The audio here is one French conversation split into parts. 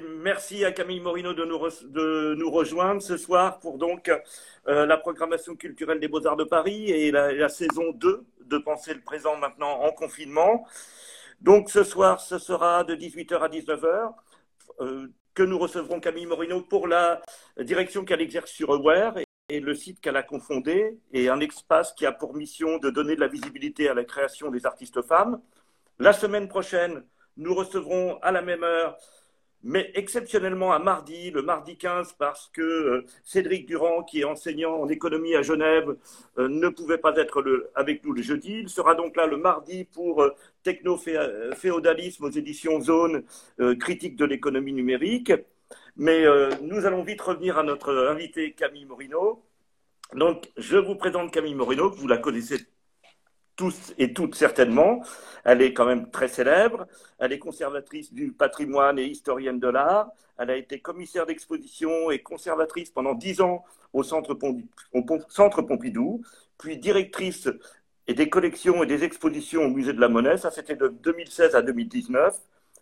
merci à Camille Morino de nous, de nous rejoindre ce soir pour donc euh, la programmation culturelle des Beaux-Arts de Paris et la, saison 2 de Penser le présent maintenant en confinement. Donc ce soir, ce sera de 18h à 19h euh, que nous recevrons Camille Morino pour la direction qu'elle exerce sur Aware et le site qu'elle a confondé et un espace qui a pour mission de donner de la visibilité à la création des artistes femmes. La semaine prochaine, nous recevrons à la même heure mais exceptionnellement à mardi, le mardi 15, parce que euh, Cédric Durand, qui est enseignant en économie à Genève, euh, ne pouvait pas être avec nous le jeudi. Il sera donc là le mardi pour euh, Techno-féodalisme aux éditions Zone, critique de l'économie numérique. Mais nous allons vite revenir à notre invité Camille Morino. Donc, je vous présente Camille Morino, vous la connaissez tous et toutes certainement. Elle est quand même très célèbre. Elle est conservatrice du patrimoine et historienne de l'art. Elle a été commissaire d'exposition et conservatrice pendant dix ans au centre, Pompidou, puis directrice des collections et des expositions au musée de la Monnaie. Ça, c'était de 2016 à 2019.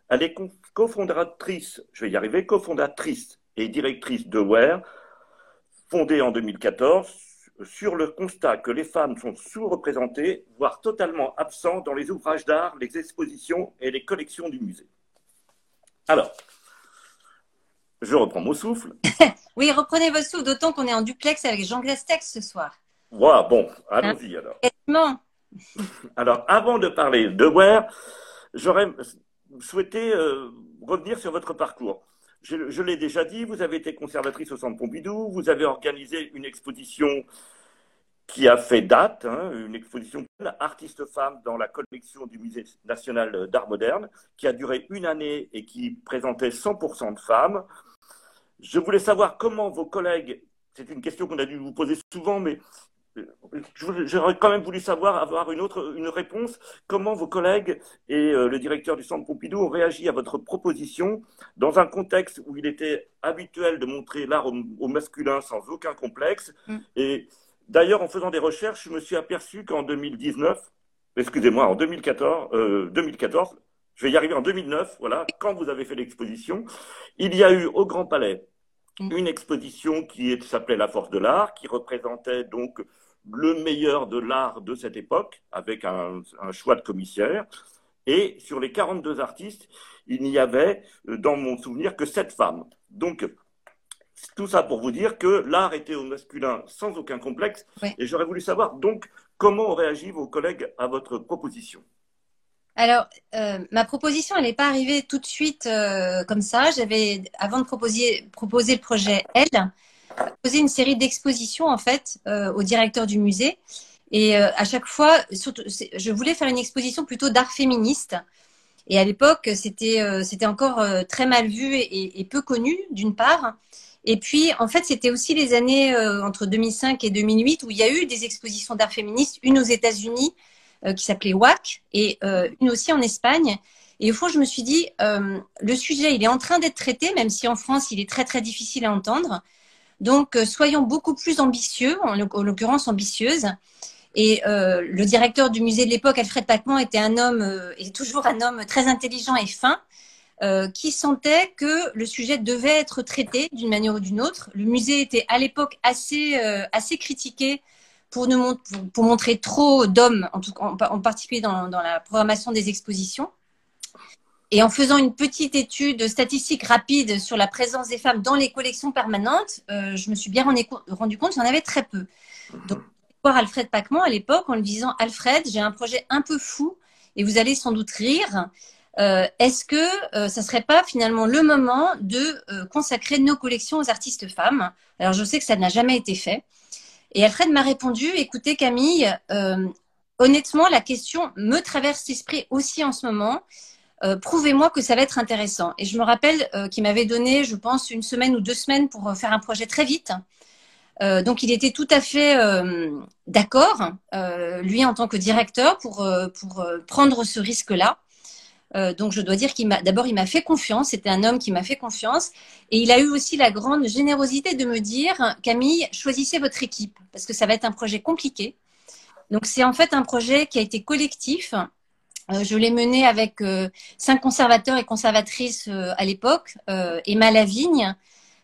Elle est cofondatrice, je vais y arriver, cofondatrice et directrice de WARE, fondée en 2014 sur le constat que les femmes sont sous-représentées, voire totalement absentes dans les ouvrages d'art, les expositions et les collections du musée. Alors, je reprends mon souffle. oui, reprenez votre souffle, d'autant qu'on est en duplex avec Jean Glastex ce soir. Voilà, bon, allons-y alors. alors, avant de parler de Ware, j'aurais souhaité euh, revenir sur votre parcours. Je, l'ai déjà dit, vous avez été conservatrice au Centre Pompidou, vous avez organisé une exposition qui a fait date, hein, une exposition artiste femme dans la collection du Musée national d'art moderne, qui a duré une année et qui présentait 100% de femmes. Je voulais savoir comment vos collègues, c'est une question qu'on a dû vous poser souvent, mais J'aurais quand même voulu savoir, avoir une autre une réponse. Comment vos collègues et euh, le directeur du Centre Pompidou ont réagi à votre proposition dans un contexte où il était habituel de montrer l'art au, masculin sans aucun complexe? Mm. Et d'ailleurs, en faisant des recherches, je me suis aperçu qu'en 2019, excusez-moi, en 2014, 2014, euh, je vais y arriver en 2009, voilà, quand vous avez fait l'exposition, il y a eu au Grand Palais. Une exposition qui s'appelait La Force de l'Art, qui représentait donc le meilleur de l'art de cette époque, avec un, choix de commissaire. Et sur les 42 artistes, il n'y avait, euh, dans mon souvenir, que 7 femmes. Donc, tout ça pour vous dire que l'art était au masculin sans aucun complexe. Et j'aurais voulu savoir, donc, comment ont réagi vos collègues à votre proposition? Alors, euh, ma proposition, elle n'est pas arrivée tout de suite euh, comme ça. J'avais, avant de proposer, proposer le projet Elle, posé une série d'expositions en fait euh, au directeur du musée. Et à chaque fois, je voulais faire une exposition plutôt d'art féministe. Et à l'époque, c'était encore très mal vu et peu connu d'une part. Et puis, en fait, c'était aussi les années entre 2005 et 2008 où il y a eu des expositions d'art féministe, une aux États-Unis qui s'appelait WAC et une aussi en Espagne. Et au fond, je me suis dit, le sujet, il est en train d'être traité, même si en France, il est très très difficile à entendre. Donc, euh, soyons beaucoup plus ambitieux, en l'occurrence ambitieuses. Et euh, le directeur du musée de l'époque, Alfred Pacman, était un homme, euh, et toujours un homme très intelligent et fin, qui sentait que le sujet devait être traité d'une manière ou d'une autre. Le musée était à l'époque assez, assez critiqué pour, montrer trop d'hommes, en, en, particulier dans, la programmation des expositions. Et en faisant une petite étude statistique rapide sur la présence des femmes dans les collections permanentes, euh, je me suis bien rendu compte qu'il y en avait très peu. Donc, voir Alfred Pacman à l'époque en lui disant Alfred, j'ai un projet un peu fou et vous allez sans doute rire. Euh, Est-ce que euh, ça serait pas finalement le moment de euh, consacrer nos collections aux artistes femmes? Alors je sais que ça n'a jamais été fait. Et Alfred m'a répondu écoutez Camille, euh, honnêtement la question me traverse l'esprit aussi en ce moment. Euh, prouvez-moi que ça va être intéressant. Et je me rappelle euh, qu'il m'avait donné, je pense, une semaine ou deux semaines pour faire un projet très vite. donc il était tout à fait d'accord, lui en tant que directeur, pour, pour prendre ce risque-là. Donc je dois dire qu'il m'a d'abord il m'a fait confiance, c'était un homme qui m'a fait confiance et il a eu aussi la grande générosité de me dire Camille, choisissez votre équipe parce que ça va être un projet compliqué. Donc c'est en fait un projet qui a été collectif je l'ai menée avec cinq conservateurs et conservatrices à l'époque. Emma Lavigne,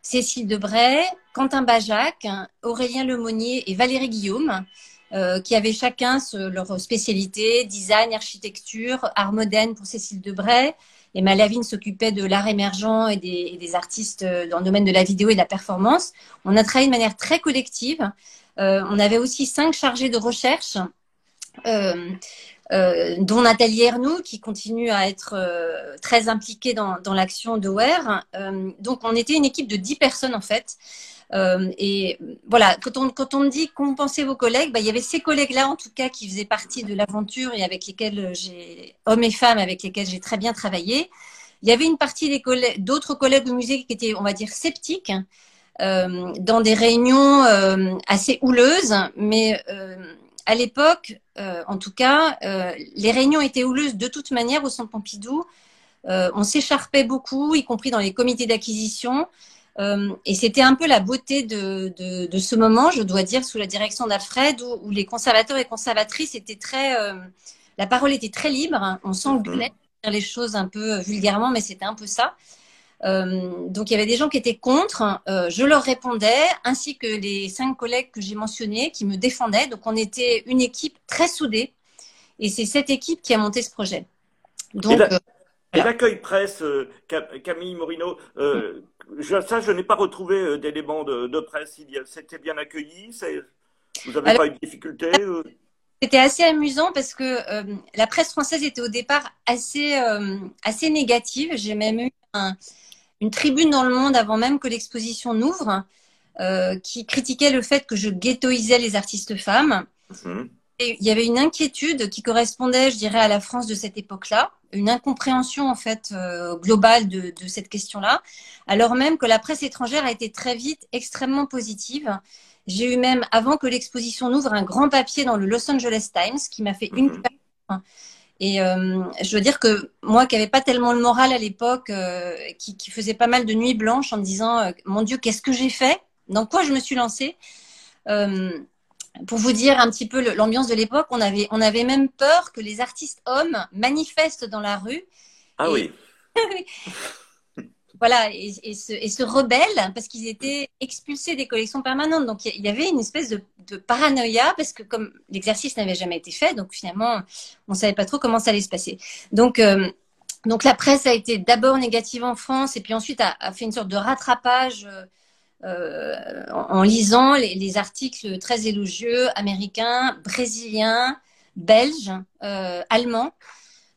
Cécile Debray, Quentin Bajac, Aurélien Lemonnier et Valérie Guillaume. Euh, qui avaient chacun leur spécialité, design, architecture, art moderne pour Cécile Debray. Et Malavine s'occupait de l'art émergent et des, artistes euh, dans le domaine de la vidéo et de la performance. On a travaillé de manière très collective. Euh, on avait aussi cinq chargés de recherche, dont Nathalie Ernoux, qui continue à être très impliquée dans, l'action de WER. donc, on était une équipe de dix personnes, en fait. Euh, et voilà, quand on, quand on me dit pensait vos collègues, bah, il y avait ces collègues-là, en tout cas, qui faisaient partie de l'aventure et avec lesquels j'ai, hommes et femmes, avec lesquels j'ai très bien travaillé. Il y avait une partie des collègues, d'autres collègues au musée qui étaient, on va dire, sceptiques, euh, dans des réunions euh, assez houleuses, mais euh, à l'époque, euh, en tout cas, les réunions étaient houleuses de toute manière au Centre Pompidou. on s'écharpait beaucoup, y compris dans les comités d'acquisition. Euh, et c'était un peu la beauté de, de, de, ce moment, je dois dire, sous la direction d'Alfred, où, où, les conservateurs et conservatrices étaient très, euh, la parole était très libre. Hein. On s'engueulait, dire les choses un peu vulgairement, mais c'était un peu ça. Euh, donc il y avait des gens qui étaient contre. Euh, je leur répondais, ainsi que les cinq collègues que j'ai mentionnés qui me défendaient. Donc on était une équipe très soudée, et c'est cette équipe qui a monté ce projet. Donc et l'accueil presse, Camille Morino, euh, je, ça, je n'ai pas retrouvé euh, d'éléments de, de, presse. C'était bien accueilli Vous n'avez pas eu de difficultés euh? C'était assez amusant parce que euh, la presse française était au départ assez, assez négative. J'ai même eu une tribune dans le monde avant même que l'exposition n'ouvre qui critiquait le fait que je ghettoisais les artistes femmes. Mhm. Il y avait une inquiétude qui correspondait, je dirais, à la France de cette époque-là une incompréhension en fait euh, globale de, cette question-là, alors même que la presse étrangère a été très vite extrêmement positive. J'ai eu même, avant que l'exposition n'ouvre, un grand papier dans le Los Angeles Times qui m'a fait une mhm. Et euh, je veux dire que moi, qui n'avais pas tellement le moral à l'époque, euh, qui, qui, faisait pas mal de nuits blanches en me disant, mon Dieu, qu'est-ce que j'ai fait? Dans quoi je me suis lancée? Pour vous dire un petit peu l'ambiance de l'époque, on avait, on avait même peur que les artistes hommes manifestent dans la rue. Ah oui. voilà, et, et, se, et, se, rebellent parce qu'ils étaient expulsés des collections permanentes. Donc il y avait une espèce de, de paranoïa parce que comme l'exercice n'avait jamais été fait, donc finalement on savait pas trop comment ça allait se passer. Donc euh, donc la presse a été d'abord négative en France et puis ensuite a, a fait une sorte de rattrapage. Euh, en, lisant les, articles très élogieux américains, brésiliens, belges, euh, allemands.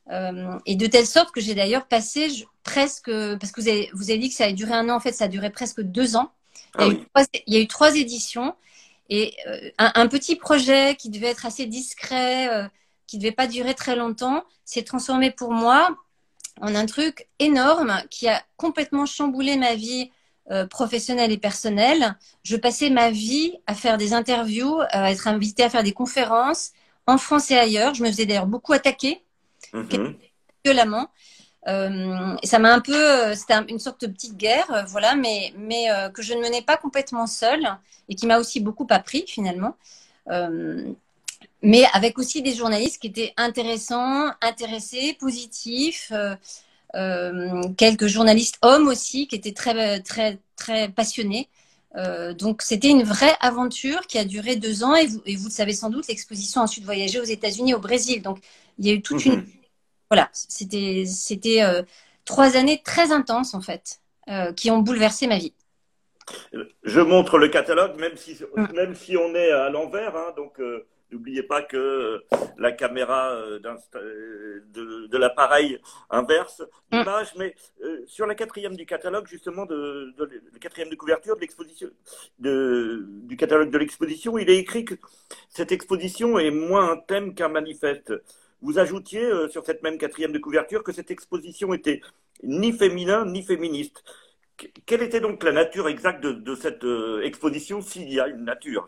Euh, et de telle sorte que j'ai d'ailleurs passé presque, parce que vous avez, vous avez dit que ça a duré un an, en fait, ça a duré presque deux ans. il, y a eu trois, éditions et un, petit projet qui devait être assez discret, qui ne devait pas durer très longtemps, s'est transformé pour moi en un truc énorme qui a complètement chamboulé ma vie euh, professionnelle et personnelle. Je passais ma vie à faire des interviews, à être invitée à faire des conférences en France et ailleurs. Je me faisais d'ailleurs beaucoup attaquer, mm violemment. Euh, ça m'a un peu, euh, c'était une sorte de petite guerre, euh, voilà, mais, mais que je ne menais pas complètement seule et qui m'a aussi beaucoup appris finalement. mais avec aussi des journalistes qui étaient intéressants, intéressés, positifs. Euh, quelques journalistes hommes aussi qui étaient très très très passionnés. Euh, donc c'était une vraie aventure qui a duré deux ans et vous, et vous le savez sans doute, l'exposition a ensuite voyagé aux États-Unis, au Brésil. Donc il y a eu toute une mhm. voilà, c'était c'était euh, trois années très intenses en fait qui ont bouleversé ma vie. Je montre le catalogue, même si, mm. même si on est à l'envers, hein, donc N'oubliez pas que euh, la caméra euh, euh, de, de l'appareil inverse mm. l'image, mais sur la quatrième du catalogue, justement, de, de, la quatrième de couverture de l'exposition, du catalogue de l'exposition, il est écrit que cette exposition est moins un thème qu'un manifeste. Vous ajoutiez sur cette même quatrième de couverture que cette exposition était ni féminin ni féministe. Quelle était donc la nature exacte de, de cette exposition, s'il y a une nature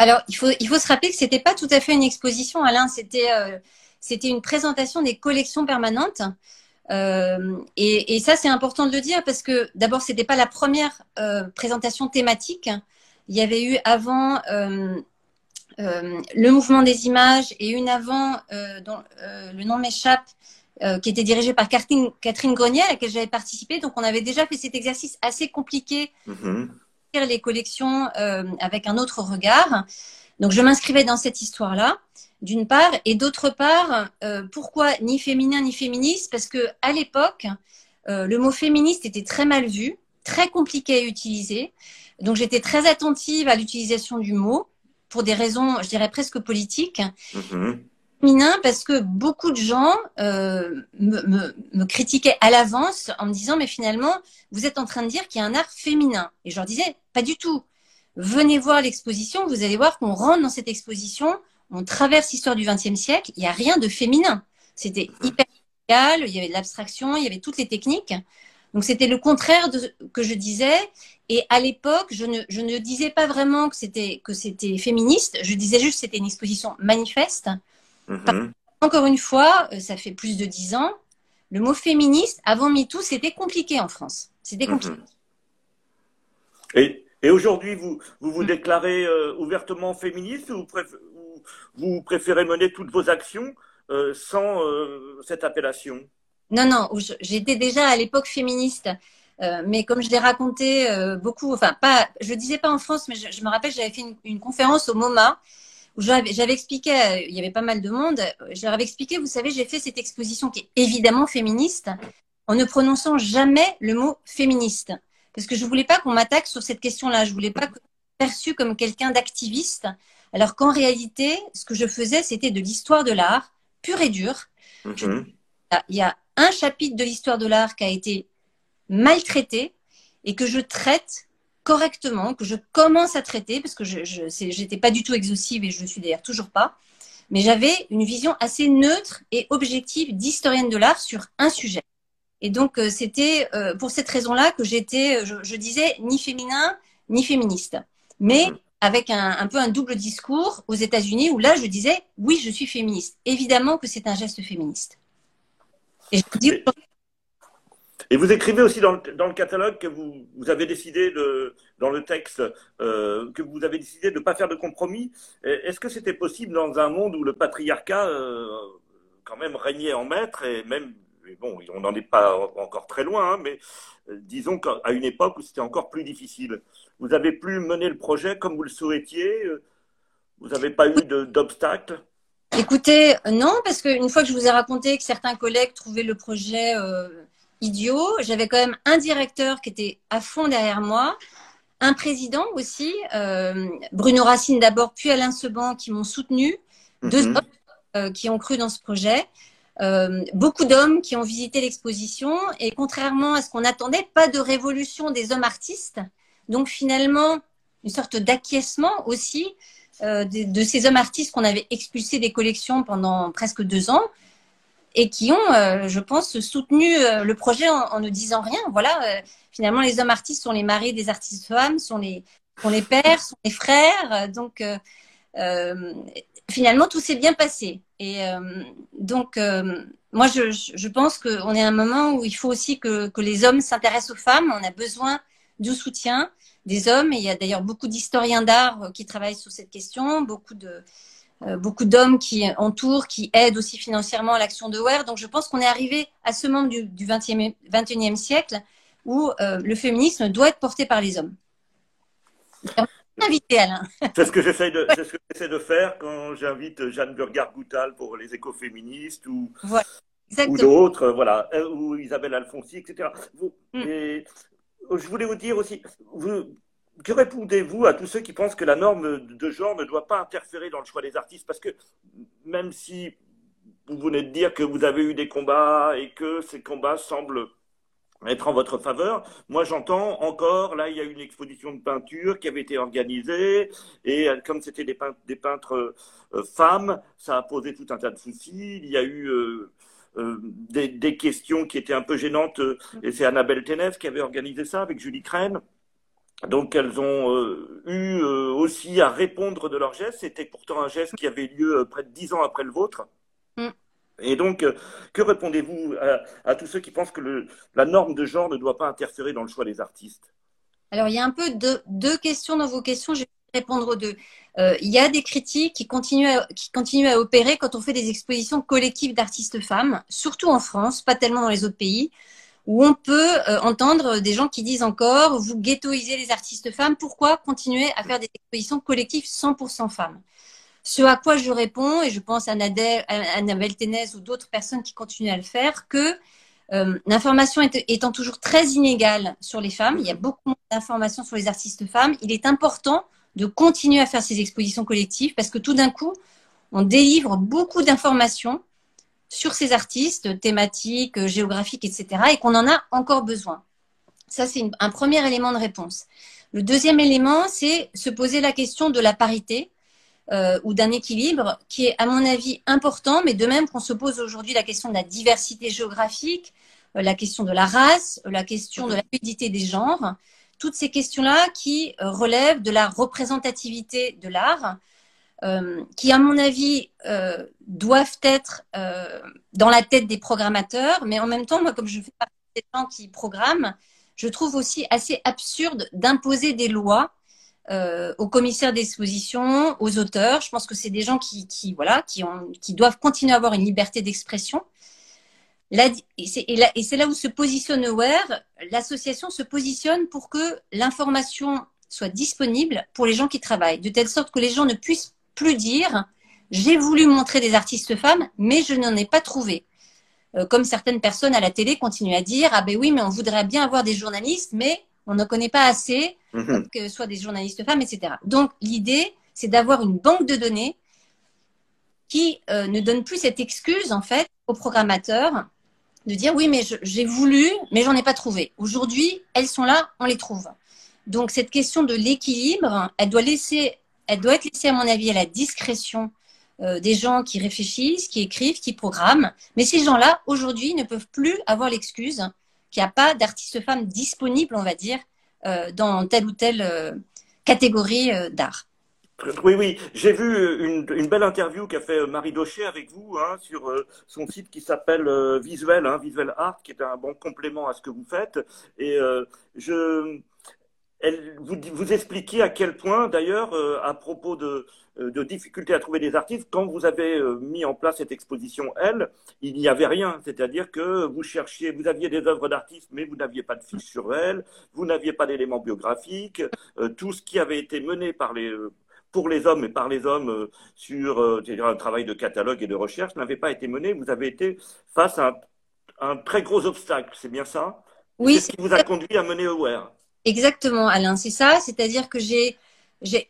alors, il faut, il faut se rappeler que c'était pas tout à fait une exposition, Alain. C'était, euh, une présentation des collections permanentes. Euh, et, ça, c'est important de le dire parce que d'abord, c'était pas la première euh, présentation thématique. Il y avait eu avant le mouvement des images et une avant dont le nom m'échappe, qui était dirigée par Catherine, Grenier, à laquelle j'avais participé. Donc, on avait déjà fait cet exercice assez compliqué, mm les collections avec un autre regard. Donc, je m'inscrivais dans cette histoire-là d'une part, et d'autre part, euh, pourquoi ni féminin ni féministe? Parce que à l'époque, euh, le mot féministe était très mal vu, très compliqué à utiliser. Donc j'étais très attentive à l'utilisation du mot pour des raisons, je dirais presque politiques. Mm-hmm. Féminin parce que beaucoup de gens euh, me, me, me, critiquaient à l'avance en me disant mais finalement vous êtes en train de dire qu'il y a un art féminin et je leur disais pas du tout. Venez voir l'exposition, vous allez voir qu'on rentre dans cette exposition on traverse l'histoire du XXe siècle, il n'y a rien de féminin. C'était hyper égal, il y avait de l'abstraction, il y avait toutes les techniques. Donc c'était le contraire de ce que je disais. Et à l'époque, je ne, je ne disais pas vraiment que c'était que c'était féministe. Je disais juste que c'était une exposition manifeste. Mm-hmm. Encore une fois, euh, ça fait plus de dix ans. Le mot féministe avant MeToo, c'était compliqué en France. C'était mm-hmm. compliqué. Et, et aujourd'hui, vous, vous vous mm. déclarez euh, ouvertement féministe ou, vous préférez mener toutes vos actions euh, sans euh, cette appellation? Non, non, j'étais déjà à l'époque féministe. Euh, mais comme je l'ai raconté beaucoup, enfin pas, je le disais pas en France, mais je, me rappelle, j'avais fait une, conférence au MoMA j'avais expliqué, il y avait pas mal de monde, je leur avais expliqué, vous savez, j'ai fait cette exposition qui est évidemment féministe, en ne prononçant jamais le mot féministe, parce que je voulais pas qu'on m'attaque sur cette question-là, je voulais pas être perçu comme quelqu'un d'activiste, alors qu'en réalité, ce que je faisais, c'était de l'histoire de l'art, pure et dure. Mhm. il y a un chapitre de l'histoire de l'art qui a été maltraité et que je traite correctement, que je commence à traiter, parce que je n'étais pas du tout exhaustive et je ne suis d'ailleurs toujours pas, mais j'avais une vision assez neutre et objective d'historienne de l'art sur un sujet. Et donc, euh, c'était euh, pour cette raison-là que j'étais, je, je, disais, ni féminin, ni féministe. Mais mhm avec un, peu un double discours aux États-Unis où là, je disais, oui, je suis féministe. Évidemment que c'est un geste féministe. Et, vous écrivez aussi dans le, catalogue que vous, avez décidé, de, dans le texte, euh, que vous avez décidé de ne pas faire de compromis. Est-ce que c'était possible dans un monde où le patriarcat, euh, quand même, régnait en maître et même bon, on n'en est pas encore très loin, hein, mais euh, disons qu'à une époque où c'était encore plus difficile. Vous avez pu mener le projet comme vous le souhaitiez Vous n'avez pas eu d'obstacles? Écoutez, non, parce qu'une fois que je vous ai raconté que certains collègues trouvaient le projet idiot, j'avais quand même un directeur qui était à fond derrière moi, un président aussi, Bruno Racine d'abord, puis Alain Seban qui m'ont soutenu, deux mhm. hommes qui ont cru dans ce projet. Euh, beaucoup d'hommes qui ont visité l'exposition et contrairement à ce qu'on attendait, pas de révolution des hommes artistes. Donc finalement, une sorte d'acquiescement aussi euh, de, ces hommes artistes qu'on avait expulsés des collections pendant presque deux ans et qui ont, euh, je pense, soutenu le projet en, ne disant rien. Voilà, finalement, les hommes artistes sont les maris des artistes femmes, sont les, sont les pères, sont les frères. Donc, finalement, tout s'est bien passé. Et euh, donc, euh, moi, je, je pense qu'on est à un moment où il faut aussi que, que les hommes s'intéressent aux femmes. On a besoin du soutien des hommes. Et il y a d'ailleurs beaucoup d'historiens d'art euh, qui travaillent sur cette question, beaucoup de beaucoup d'hommes qui entourent, qui aident aussi financièrement à l'action de Ware. Donc, je pense qu'on est arrivé à ce moment du, du 20e, 21e siècle où le féminisme doit être porté par les hommes. C'est ce que j'essaie de, de, faire quand j'invite Jeanne Burgard-Goutal pour les écoféministes ou, ou d'autres, voilà, euh, ou Isabelle Alfonsi, etc. Mm. Et je voulais vous dire aussi, vous, que répondez-vous à tous ceux qui pensent que la norme de genre ne doit pas interférer dans le choix des artistes? Parce que même si vous venez de dire que vous avez eu des combats et que ces combats semblent être en votre faveur. Moi, j'entends encore, là, il y a une exposition de peinture qui avait été organisée, et euh, comme c'était des, peintres, euh, femmes, ça a posé tout un tas de soucis. Il y a eu euh, des, des, questions qui étaient un peu gênantes, et c'est Annabelle Ténès qui avait organisé ça avec Julie Crène. Donc elles ont eu aussi à répondre de leur geste. C'était pourtant un geste qui avait lieu près de dix ans après le vôtre. Mm. Et donc, euh, que répondez-vous à, tous ceux qui pensent que la norme de genre ne doit pas interférer dans le choix des artistes? Alors, il y a un peu deux questions dans vos questions. Je vais répondre aux deux. Euh, il y a des critiques qui continuent, à, qui continuent à opérer quand on fait des expositions collectives d'artistes femmes, surtout en France, pas tellement dans les autres pays, où on peut euh, entendre des gens qui disent encore vous ghettoisez les artistes femmes, pourquoi continuer à faire des expositions collectives 100% femmes? Ce à quoi je réponds, et je pense à Annabelle Ténez ou d'autres personnes qui continuent à le faire, que euh, l'information étant toujours très inégale sur les femmes, il y a beaucoup d'informations sur les artistes femmes, il est important de continuer à faire ces expositions collectives parce que tout d'un coup, on délivre beaucoup d'informations sur ces artistes, thématiques, géographiques, etc., et qu'on en a encore besoin. Ça, c'est un premier élément de réponse. Le deuxième élément, c'est se poser la question de la parité euh, ou d'un équilibre qui est, à mon avis, important, mais de même qu'on se pose aujourd'hui la question de la diversité géographique, euh, la question de la race, la question de la fluidité des genres toutes ces questions-là qui euh, relèvent de la représentativité de l'art, euh, qui, à mon avis, euh, doivent être dans la tête des programmateurs, mais en même temps, moi, comme je fais partie des gens qui programment, je trouve aussi assez absurde d'imposer des lois aux commissaires d'exposition, aux auteurs. Je pense que c'est des gens qui, voilà, qui doivent continuer à avoir une liberté d'expression et c'est là où se positionne Aware. L'association se positionne pour que l'information soit disponible pour les gens qui travaillent, de telle sorte que les gens ne puissent plus dire j'ai voulu montrer des artistes femmes, mais je n'en ai pas trouvé. Euh, comme certaines personnes à la télé continuent à dire ah ben oui, mais on voudrait bien avoir des journalistes, mais on ne connaît pas assez, mhm. que ce soit des journalistes femmes, etc. Donc l'idée, c'est d'avoir une banque de données qui euh, ne donne plus cette excuse en fait aux programmateurs de dire oui, mais j'ai voulu, mais j'en ai pas trouvé. Aujourd'hui, elles sont là, on les trouve. Donc cette question de l'équilibre, elle doit laisser, elle doit être laissée à mon avis à la discrétion euh, des gens qui réfléchissent, qui écrivent, qui programment. Mais ces gens-là, aujourd'hui, ne peuvent plus avoir l'excuse qu'il n'y a pas d'artistes femmes disponibles, on va dire, euh, dans telle ou telle euh, catégorie d'art. Oui, oui, j'ai vu une, belle interview qu'a fait Marie Daucher avec vous hein, sur son site qui s'appelle Visuel, hein, Visuel Art, qui est un bon complément à ce que vous faites. Et je, elle, vous, vous expliquez à quel point, d'ailleurs, à propos de, de difficultés à trouver des artistes, quand vous avez mis en place cette exposition, elle, il n'y avait rien. C'est-à-dire que vous cherchiez, vous aviez des œuvres d'artistes, mais vous n'aviez pas de fiches sur elles, vous n'aviez pas d'éléments biographiques. tout ce qui avait été mené par les pour les hommes et par les hommes euh, sur euh, un travail de catalogue et de recherche n'avait pas été mené. Vous avez été face à un, très gros obstacle, c'est bien ça? Oui. Qu'est-ce qui vous a conduit à mener Aware Exactement, Alain, c'est ça. C'est-à-dire que j'ai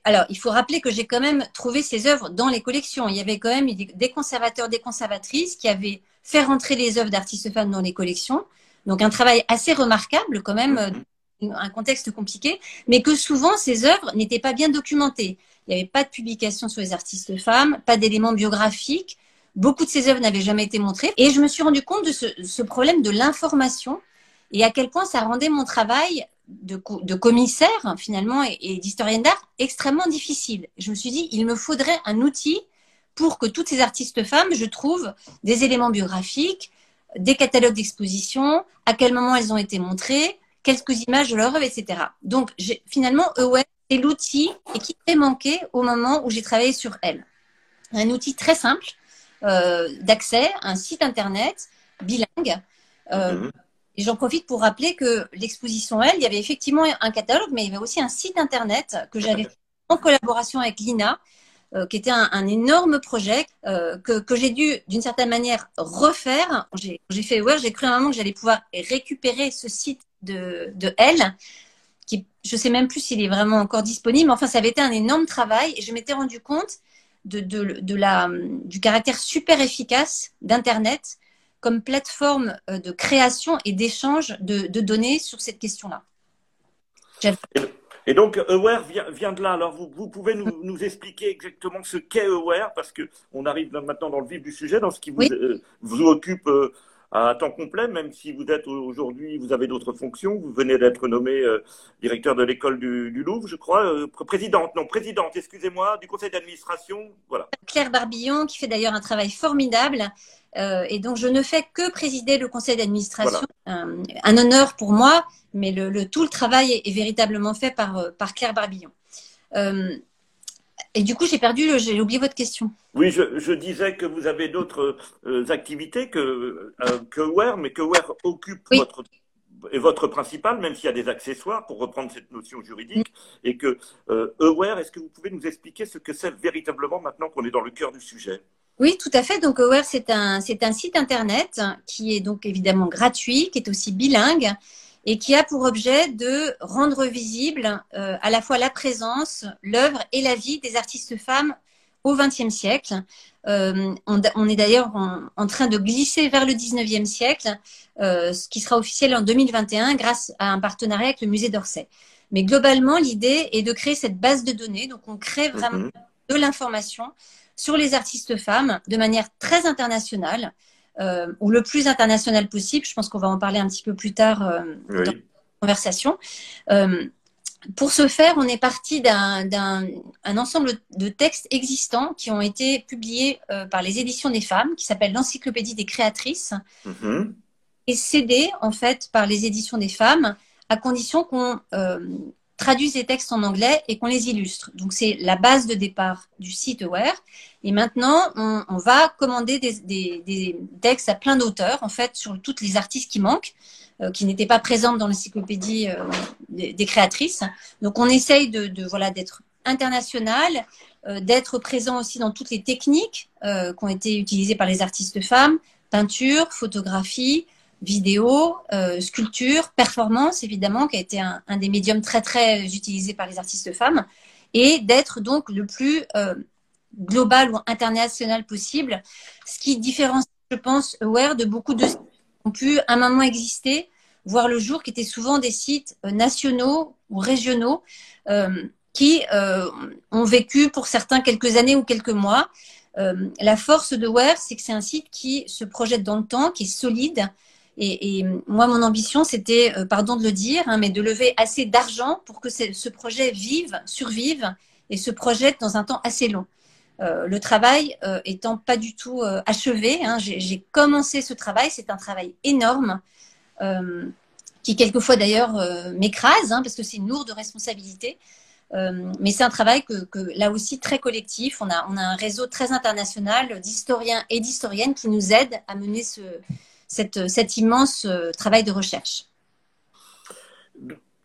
alors, il faut rappeler que j'ai quand même trouvé ces œuvres dans les collections. Il y avait quand même des conservateurs, des conservatrices qui avaient fait rentrer les œuvres d'artistes femmes dans les collections. Donc, un travail assez remarquable quand même, mhm. un contexte compliqué, mais que souvent ces œuvres n'étaient pas bien documentées. Il n'y avait pas de publication sur les artistes femmes, pas d'éléments biographiques. Beaucoup de ces œuvres n'avaient jamais été montrées. Et je me suis rendu compte de ce, problème de l'information et à quel point ça rendait mon travail de, commissaire finalement et, d'historienne d'art extrêmement difficile. Je me suis dit, il me faudrait un outil pour que toutes ces artistes femmes, je trouve des éléments biographiques, des catalogues d'exposition, à quel moment elles ont été montrées, quelques images de leur œuvre, etc. Donc finalement, EOS c'est l'outil qui m'est manqué au moment où j'ai travaillé sur elle. Un outil très simple euh, d'accès, un site internet bilingue. Euh, mhm. Et j'en profite pour rappeler que l'exposition Elle, il y avait effectivement un catalogue, mais il y avait aussi un site internet que j'avais en collaboration avec Lina, euh, qui était un, énorme projet que, j'ai dû d'une certaine manière refaire. J'ai fait ouais, j'ai cru à un moment que j'allais pouvoir récupérer ce site de, de Elle je sais même plus s'il est vraiment encore disponible. Mais enfin, ça avait été un énorme travail et je m'étais rendu compte de, de, la, du caractère super efficace d'Internet comme plateforme euh, de création et d'échange de, données sur cette question-là. Et donc, Aware vient, de là. Alors, vous, vous pouvez nous, nous, expliquer exactement ce qu'est Aware, parce qu'on arrive maintenant dans le vif du sujet, dans ce qui vous, euh, vous occupe euh, à temps complet, même si vous êtes aujourd'hui, vous avez d'autres fonctions. Vous venez d'être nommé euh, directeur de l'école du, Louvre, je crois, présidente, non, présidente, excusez-moi, du conseil d'administration. Voilà. Claire Barbillon, qui fait d'ailleurs un travail formidable. Euh, et donc, je ne fais que présider le conseil d'administration. Un, honneur pour moi, mais le, tout le travail est, véritablement fait par, par Claire Barbillon. Et du coup, j'ai perdu, j'ai oublié votre question. Oui, je, disais que vous avez d'autres activités que, que mais que Aware occupe votre est votre principal, même s'il y a des accessoires, pour reprendre cette notion juridique, et que Aware, est-ce que vous pouvez nous expliquer ce que c'est véritablement maintenant qu'on est dans le cœur du sujet? Oui, tout à fait. Donc Aware, c'est un, c'est un site internet qui est donc évidemment gratuit, qui est aussi bilingue et qui a pour objet de rendre visible euh, à la fois la présence, l'œuvre et la vie des artistes femmes au XXe siècle. Euh, on, on, est d'ailleurs en, en, train de glisser vers le XIXe siècle, euh, ce qui sera officiel en 2021 grâce à un partenariat avec le musée d'Orsay. Mais globalement, l'idée est de créer cette base de données. Donc, on crée vraiment mhm. de l'information sur les artistes femmes de manière très internationale, euh, ou le plus international possible. Je pense qu'on va en parler un petit peu plus tard euh, dans la conversation. Euh, pour ce faire, on est parti d'un ensemble de textes existants qui ont été publiés par les éditions des femmes, qui s'appelle l'Encyclopédie des créatrices, mm-hmm. et cédé en fait par les éditions des femmes, à condition qu'on traduise les textes en anglais et qu'on les illustre. Donc c'est la base de départ du site Aware. Et maintenant, on, va commander des, textes à plein d'auteurs, en fait, sur toutes les artistes qui manquent, euh, qui n'étaient pas présentes dans l'encyclopédie euh, des, créatrices. Donc on essaye de, voilà d'être international, euh, d'être présent aussi dans toutes les techniques qui ont été utilisées par les artistes femmes, peinture, photographie, vidéo, euh, sculpture, performance, évidemment, qui a été un, des médiums très, très utilisés par les artistes femmes, et d'être donc le plus euh, global ou international possible, ce qui différencie, je pense, Aware de beaucoup de sites qui ont pu un moment exister, voir le jour, qui étaient souvent des sites euh, nationaux ou régionaux, qui ont vécu pour certains quelques années ou quelques mois. la force de Ware, c'est que c'est un site qui se projette dans le temps, qui est solide, et, moi, mon ambition, c'était, euh, pardon de le dire, hein, mais de lever assez d'argent pour que ce projet vive, survive et se projette dans un temps assez long. Euh, le travail euh, étant pas du tout achevé, hein, j'ai commencé ce travail, c'est un travail énorme qui quelquefois d'ailleurs m'écrase hein, parce que c'est une lourde responsabilité. mais c'est un travail que, là aussi très collectif. On a, on a un réseau très international d'historiens et d'historiennes qui nous aident à mener ce, cet immense euh, travail de recherche.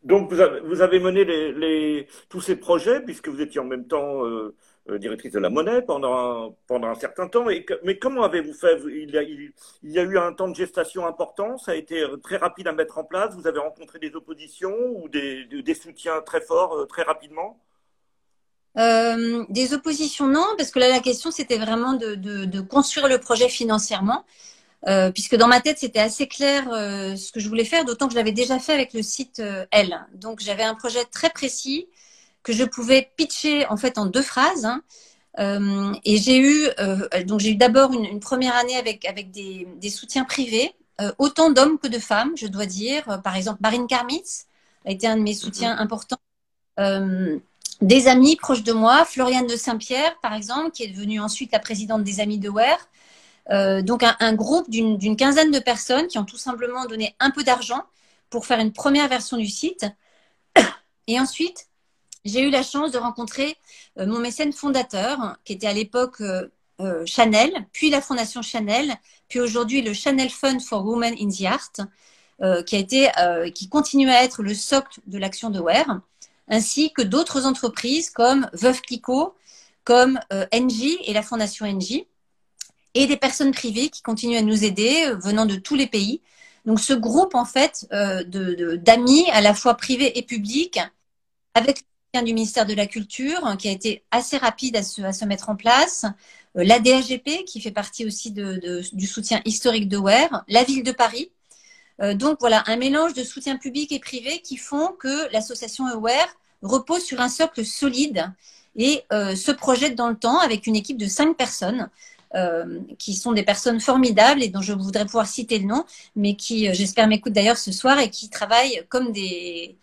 Donc, vous avez, vous avez mené les, tous ces projets, puisque vous étiez en même temps euh, euh, directrice de la monnaie pendant un, pendant un certain temps. Et mais comment avez-vous fait? Il y, a, il, y, a, eu un temps de gestation important, ça a été très rapide à mettre en place. Vous avez rencontré des oppositions ou des, des soutiens très forts très rapidement? Des oppositions, non, parce que là, la question, c'était vraiment de, de, de, construire le projet financièrement. Euh, puisque dans ma tête, c'était assez clair euh, ce que je voulais faire, d'autant que je l'avais déjà fait avec le site euh, L. Donc, j'avais un projet très précis que je pouvais pitcher en fait en deux phrases. Hein. et j'ai eu donc j'ai eu d'abord une, première année avec avec des, des soutiens privés, autant d'hommes que de femmes, je dois dire. Par exemple, Marine Karmitz a été un de mes soutiens mm-hmm. importants. des amis proches de moi, Floriane de Saint-Pierre, par exemple, qui est devenue ensuite la présidente des Amis de Ware. Euh, donc un, groupe d'une quinzaine de personnes qui ont tout simplement donné un peu d'argent pour faire une première version du site. Et ensuite, j'ai eu la chance de rencontrer euh, mon mécène fondateur, qui était à l'époque euh, Chanel, puis la fondation Chanel, puis aujourd'hui le Chanel Fund for Women in the Art, qui a été, qui continue à être le socle de l'action de Wear, ainsi que d'autres entreprises comme Veuve Clicquot, comme Engie et la fondation Engie et des personnes privées qui continuent à nous aider euh, venant de tous les pays. Donc ce groupe en fait euh, de d'amis à la fois privés et publics avec le soutien du ministère de la Culture hein, qui a été assez rapide à se, à se mettre en place, euh, la DHGP qui fait partie aussi de, du soutien historique de WER, la ville de Paris. donc voilà, un mélange de soutien public et privé qui font que l'association Aware repose sur un socle solide et se projette dans le temps avec une équipe de cinq personnes. Euh, qui sont des personnes formidables et dont je voudrais pouvoir citer le nom, mais qui, euh, j'espère, m'écoutent d'ailleurs ce soir et qui travaillent comme des,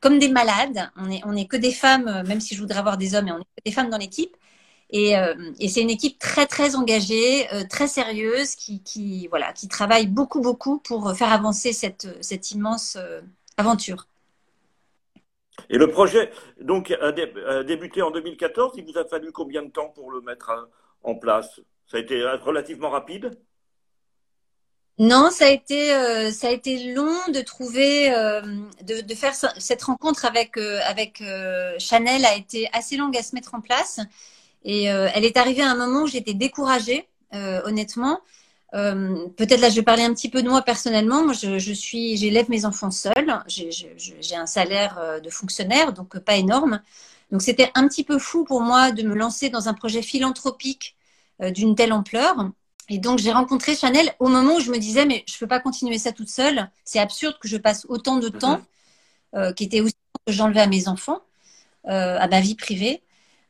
comme des malades. On n'est on est que des femmes, euh, même si je voudrais avoir des hommes, mais on est que des femmes dans l'équipe. Et, et c'est une équipe très très engagée, très sérieuse, qui, qui, voilà, qui travaille beaucoup beaucoup pour faire avancer cette, cette immense aventure. Et le projet, donc, a, débuté en 2014. Il vous a fallu combien de temps pour le mettre en place? Ça a été relativement rapide? Non, ça a été euh, ça a été long de trouver euh, de, faire cette rencontre avec euh, avec Chanel a été assez longue à se mettre en place et elle est arrivée à un moment où j'étais découragée honnêtement. Peut-être là je vais parler un petit peu de moi personnellement. Moi je, suis j'élève mes enfants seule. J'ai un salaire de fonctionnaire donc pas énorme. Donc c'était un petit peu fou pour moi de me lancer dans un projet philanthropique d'une telle ampleur. Et donc, j'ai rencontré Chanel au moment où je me disais, mais je ne peux pas continuer ça toute seule. C'est absurde que je passe autant de temps, mhm. euh, qui était aussi que j'enlevais à mes enfants, euh, à ma vie privée.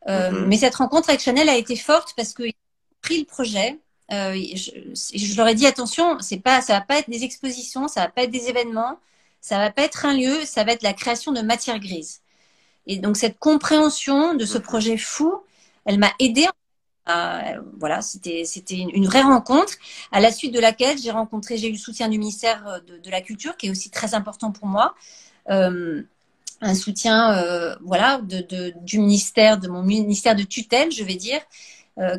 Euh, mhm. Mais cette rencontre avec Chanel a été forte parce qu'ils ont pris le projet. je, leur ai dit, attention, c'est pas, ça va pas être des expositions, ça va pas être des événements, ça va pas être un lieu, ça va être la création de matière grise. Et donc, cette compréhension de ce mhm. projet fou, elle m'a aidée euh, voilà, c'était une, vraie rencontre à la suite de laquelle j'ai rencontré, j'ai eu le soutien du ministère euh, de, la Culture qui est aussi très important pour moi, euh, un soutien voilà de, du ministère de mon ministère de tutelle, je vais dire,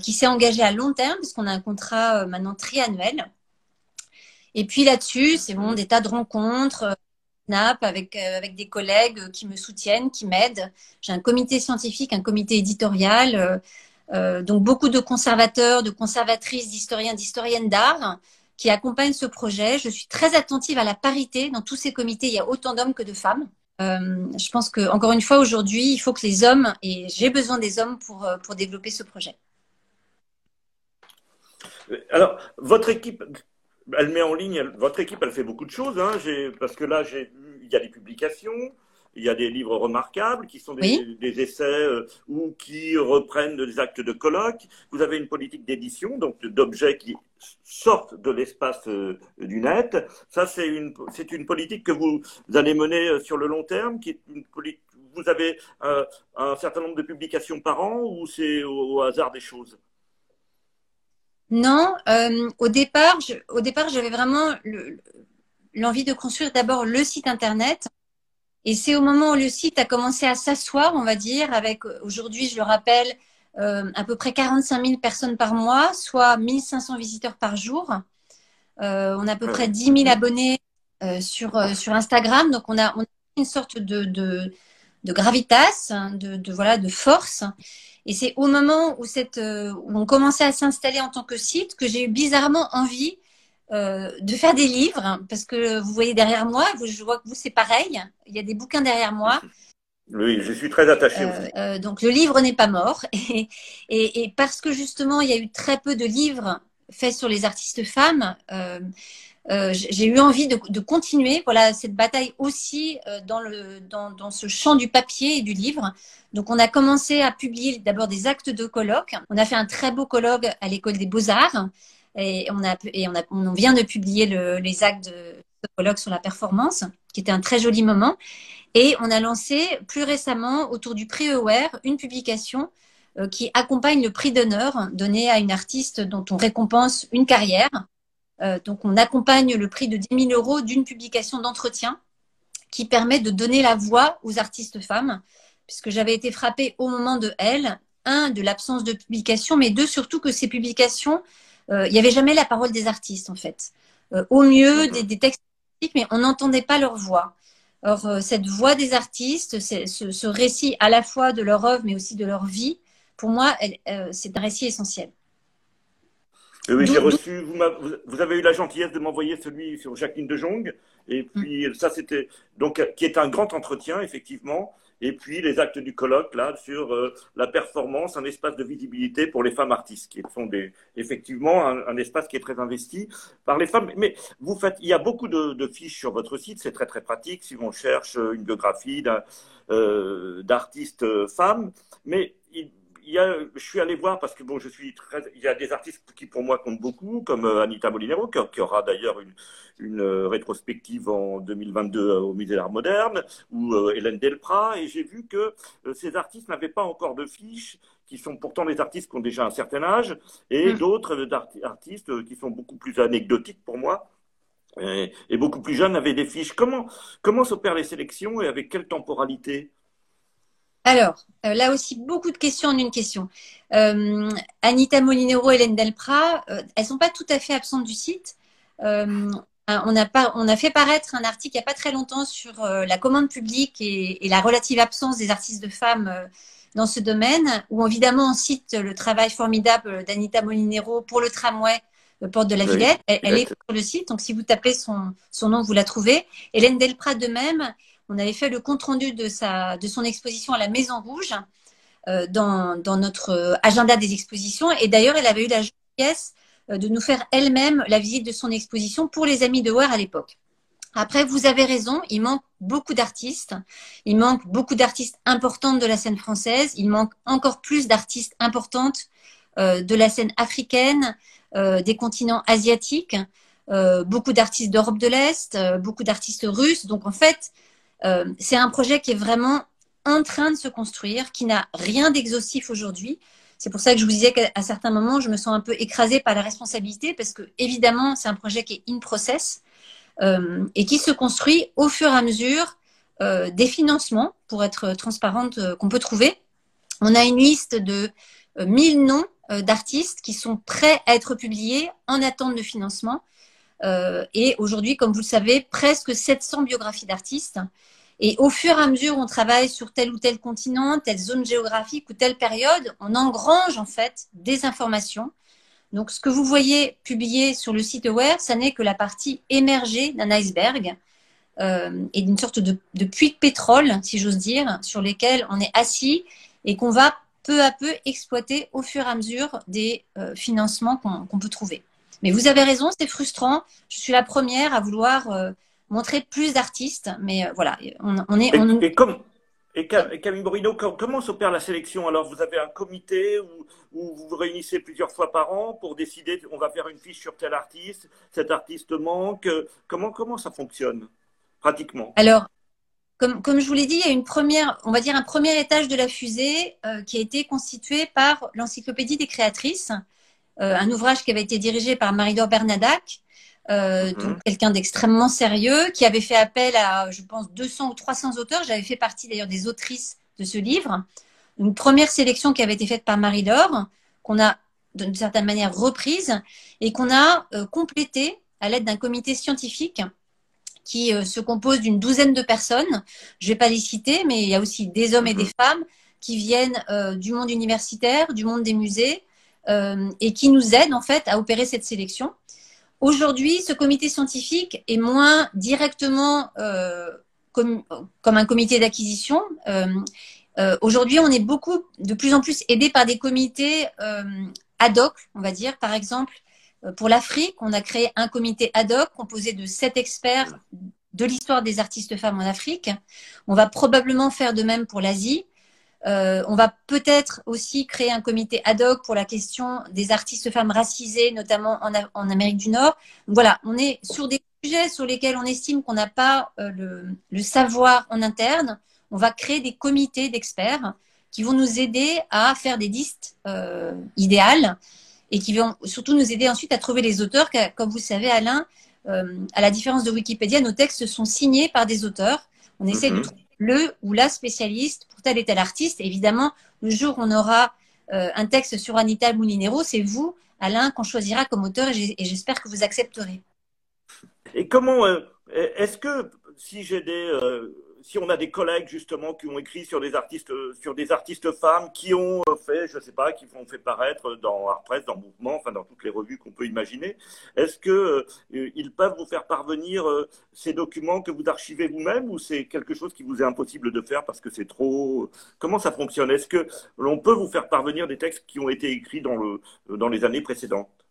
qui s'est engagé à long terme puisqu'on a un contrat maintenant triannuel. Et puis là-dessus, c'est bon des tas de rencontres. Avec avec des collègues qui me soutiennent, qui m'aident. J'ai un comité scientifique, un comité éditorial. Donc beaucoup de conservateurs, de conservatrices, d'historiens, d'historiennes d'art qui accompagnent ce projet. Je suis très attentive à la parité. Dans tous ces comités, il y a autant d'hommes que de femmes. Euh, je pense que encore une fois aujourd'hui, il faut que les hommes et j'ai besoin des hommes pour euh, pour développer ce projet. Alors, votre équipe, elle met en ligne, votre équipe, elle fait beaucoup de choses, hein, parce que là, il y a des publications, il y a des livres remarquables qui sont des, essais euh, ou qui reprennent des actes de colloque. Vous avez une politique d'édition, donc d'objets qui sortent de l'espace euh, du net. Ça, c'est une, c'est une politique que vous allez mener euh, sur le long terme, qui est une vous avez un certain nombre de publications par an ou c'est au, hasard des choses? Non, au départ, au départ, j'avais vraiment l'envie de construire d'abord le site internet et c'est au moment où le site a commencé à s'asseoir, on va dire, avec aujourd'hui, je le rappelle, euh, à peu près 45 000 personnes par mois, soit 1500 visiteurs par jour. Euh, on a à peu près 10 000 abonnés euh, sur, euh, sur Instagram. Donc, on a, on a une sorte de, de, de gravitas, de, de, voilà, de force. Et c'est au moment où, cette, euh, où on commençait à s'installer en tant que site que j'ai eu bizarrement envie euh, de faire des livres, parce que vous voyez derrière moi, je vois que vous c'est pareil, il y a des bouquins derrière moi. Oui, je suis très attachée euh, euh, donc le livre n'est pas mort, et, et, parce que justement il y a eu très peu de livres faits sur les artistes femmes, j'ai eu envie de, de, continuer voilà cette bataille aussi dans le dans, dans, ce champ du papier et du livre. Donc on a commencé à publier d'abord des actes de colloque. On a fait un très beau colloque à l'école des beaux arts et on, vient de publier le, les actes de, colloque sur la performance, qui était un très joli moment. Et on a lancé plus récemment, autour du prix EOR, une publication euh, qui accompagne le prix d'honneur donné à une artiste dont on récompense une carrière. Euh, donc on accompagne le prix de 10 000 euros d'une publication d'entretien qui permet de donner la voix aux artistes femmes, puisque j'avais été frappée au moment de elle, un, de l'absence de publication, mais deux, surtout que ces publications il n'y avait jamais la parole des artistes en fait. Euh, au mieux des, des textes mais on n'entendait pas leur voix. Or, euh, cette voix des artistes, ce, ce, récit à la fois de leur œuvre, mais aussi de leur vie, pour moi, c'est un récit essentiel. Oui, j'ai reçu. Vous, vous, avez eu la gentillesse de m'envoyer celui sur Jacqueline de Jong, et puis ça, c'était donc qui est un grand entretien, effectivement et puis les actes du colloque là sur euh, la performance, un espace de visibilité pour les femmes artistes, qui sont des, effectivement un, espace qui est très investi par les femmes. Mais vous faites, il y a beaucoup de, fiches sur votre site, c'est très très pratique si on cherche une biographie euh, d'artistes euh, femmes, mais y a, je suis allé voir parce que bon, je suis très, il y a des artistes qui pour moi comptent beaucoup, comme Anita Molinero, qui, aura d'ailleurs une, une euh, rétrospective en 2022 euh, au Musée d'Art Moderne, ou euh, Hélène Delprat, et j'ai vu que ces artistes n'avaient pas encore de fiches, qui sont pourtant des artistes qui ont déjà un certain âge, et mm. d'autres artistes qui sont beaucoup plus anecdotiques pour moi, et, beaucoup plus jeunes avaient des fiches. Comment, comment s'opèrent les sélections et avec quelle temporalité? Alors, euh, là aussi, beaucoup de questions en une question. Euh, Anita Molinero et Hélène Delprat, euh, elles sont pas tout à fait absentes du site. On, a pas, on a fait paraître un article il n'y a pas très longtemps sur la commande publique et, et, la relative absence des artistes de femmes dans ce domaine, où évidemment on cite le travail formidable d'Anita Molinero pour le tramway Porte de la Villette. Elle, est sur le site, donc si vous tapez son, son nom, vous la trouvez. Hélène Delprat de même, on avait fait le compte-rendu de, sa, de son exposition à la Maison Rouge euh, dans, dans, notre euh, agenda des expositions. Et d'ailleurs, elle avait eu la gentillesse euh, de nous faire elle-même la visite de son exposition pour les amis de Ware à l'époque. Après, vous avez raison, il manque beaucoup d'artistes. Il manque beaucoup d'artistes importantes de la scène française. Il manque encore plus d'artistes importantes de la scène africaine, des continents asiatiques, beaucoup d'artistes d'Europe de l'Est, beaucoup d'artistes russes. Donc en fait, euh, c'est un projet qui est vraiment en train de se construire, qui n'a rien d'exhaustif aujourd'hui. C'est pour ça que je vous disais qu'à certains moments, je me sens un peu écrasée par la responsabilité, parce que évidemment, c'est un projet qui est in process euh, et qui se construit au fur et à mesure euh, des financements, pour être transparente, qu'on peut trouver. On a une liste de 1000 euh, noms d'artistes qui sont prêts à être publiés en attente de financement. et aujourd'hui, comme vous le savez, presque 700 biographies d'artistes. Et au fur et à mesure, on travaille sur tel ou tel continent, telle zone géographique ou telle période, on engrange en fait des informations. Donc, ce que vous voyez publié sur le site Aware, ça n'est que la partie émergée d'un iceberg euh, et d'une sorte de, puits de pétrole, si j'ose dire, sur lesquels on est assis et qu'on va peu à peu exploiter au fur et à mesure des euh, financements qu'on qu peut trouver. Mais vous avez raison, c'est frustrant. Je suis la première à vouloir euh, montrer plus d'artistes. Mais euh, voilà, on, on est. On... Et, et, comme, et Camille Borino, comment s'opère la sélection? Alors, vous avez un comité où, où, vous vous réunissez plusieurs fois par an pour décider, on va faire une fiche sur tel artiste, cet artiste manque. Comment, comment ça fonctionne pratiquement? Alors, comme, comme, je vous l'ai dit, il y a une première, on va dire un premier étage de la fusée euh, qui a été constitué par l'Encyclopédie des créatrices, euh, un ouvrage qui avait été dirigé par Marie-Laure Bernadac, euh, donc quelqu'un d'extrêmement sérieux, qui avait fait appel à, je pense, 200 ou 300 auteurs. J'avais fait partie d'ailleurs des autrices de ce livre. Une première sélection qui avait été faite par Marie-Laure, qu'on a d'une certaine manière reprise et qu'on a euh, complétée à l'aide d'un comité scientifique qui euh, se compose d'une douzaine de personnes. Je vais pas les citer, mais il y a aussi des hommes et des mm-hmm. femmes qui viennent euh, du monde universitaire, du monde des musées, euh, et qui nous aident en fait à opérer cette sélection. Aujourd'hui, ce comité scientifique est moins directement euh, comme, comme, un comité d'acquisition. Euh, euh, Aujourd'hui, on est beaucoup, de plus en plus aidé par des comités euh, ad hoc, on va dire. Par exemple, pour l'Afrique, on a créé un comité ad hoc composé de sept experts de l'histoire des artistes femmes en Afrique. On va probablement faire de même pour l'Asie. Euh, on va peut-être aussi créer un comité ad hoc pour la question des artistes femmes racisées, notamment en, en Amérique du Nord. Donc, voilà, on est sur des sujets sur lesquels on estime qu'on n'a pas euh, le, le, savoir en interne. On va créer des comités d'experts qui vont nous aider à faire des listes euh, idéales et qui vont surtout nous aider ensuite à trouver les auteurs. Car, comme vous savez, Alain, euh, à la différence de Wikipédia, nos textes sont signés par des auteurs. On essaie mm -hmm. de trouver le ou la spécialiste pour tel et tel artiste. Évidemment, le jour où on aura euh, un texte sur Anita Moulinero, c'est vous, Alain, qu'on choisira comme auteur et j'espère que vous accepterez. Et comment, euh, est-ce que si j'ai des, euh, si on a des collègues justement qui ont écrit sur des artistes, sur des artistes femmes qui ont fait, je sais pas, qui ont fait paraître dans Art Press, dans Mouvement, enfin dans toutes les revues qu'on peut imaginer, est-ce que euh, ils peuvent vous faire parvenir euh, ces documents que vous archivez vous-même ou c'est quelque chose qui vous est impossible de faire parce que c'est trop Comment ça fonctionne? Est-ce que l'on peut vous faire parvenir des textes qui ont été écrits dans le dans les années précédentes?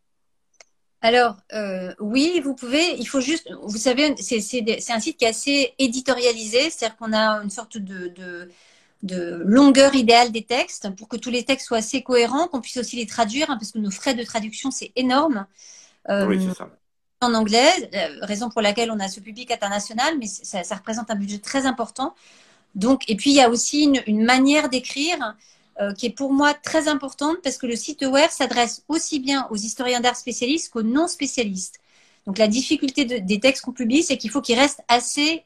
Alors, euh, oui, vous pouvez. Il faut juste, vous savez, c'est un site qui est assez éditorialisé, c'est-à-dire qu'on a une sorte de, de, de, longueur idéale des textes pour que tous les textes soient assez cohérents, qu'on puisse aussi les traduire, hein, parce que nos frais de traduction, c'est énorme. Euh, oui, c'est ça. En anglais, euh, raison pour laquelle on a ce public international, mais ça, ça représente un budget très important. Donc, et puis il y a aussi une, une manière d'écrire euh, qui est pour moi très importante parce que le site Aware s'adresse aussi bien aux historiens d'art spécialistes qu'aux non spécialistes. Donc la difficulté de, des textes qu'on publie, c'est qu'il faut qu'ils restent assez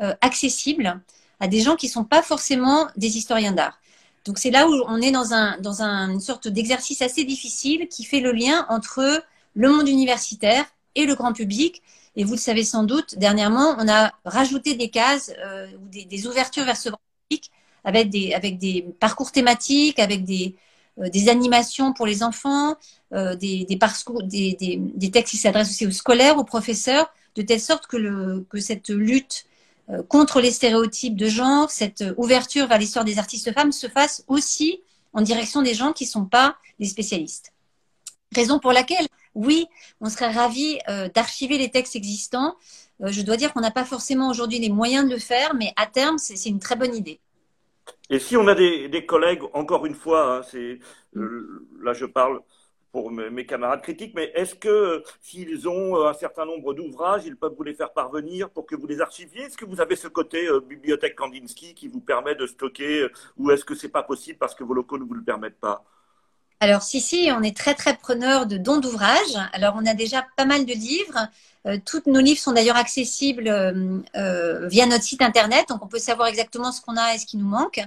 euh, accessibles à des gens qui ne sont pas forcément des historiens d'art. Donc c'est là où on est dans, un, dans un, une sorte d'exercice assez difficile qui fait le lien entre le monde universitaire et le grand public. Et vous le savez sans doute, dernièrement, on a rajouté des cases euh, ou des, des, ouvertures vers ce grand public avec des, avec des parcours thématiques, avec des, euh, des animations pour les enfants, euh, des, des, parcours, des, des, des textes qui s'adressent aussi aux scolaires, aux professeurs, de telle sorte que, le, que cette lutte euh, contre les stéréotypes de genre, cette ouverture vers l'histoire des artistes femmes se fasse aussi en direction des gens qui ne sont pas des spécialistes. Raison pour laquelle, oui, on serait ravi euh, d'archiver les textes existants. Euh, je dois dire qu'on n'a pas forcément aujourd'hui les moyens de le faire, mais à terme, c'est une très bonne idée. Et si on a des, collègues, encore une fois, hein, c'est là je parle pour mes camarades critiques, mais est-ce que s'ils ont euh, un certain nombre d'ouvrages, ils peuvent vous les faire parvenir pour que vous les archiviez? Est-ce que vous avez ce côté euh, bibliothèque Kandinsky qui vous permet de stocker euh, ou est-ce que c'est pas possible parce que vos locaux ne vous le permettent pas? Alors si, si, on est très très preneur de dons d'ouvrages. Alors on a déjà pas mal de livres. Euh, tous nos livres sont d'ailleurs accessibles euh, via notre site internet, donc on peut savoir exactement ce qu'on a et ce qui nous manque.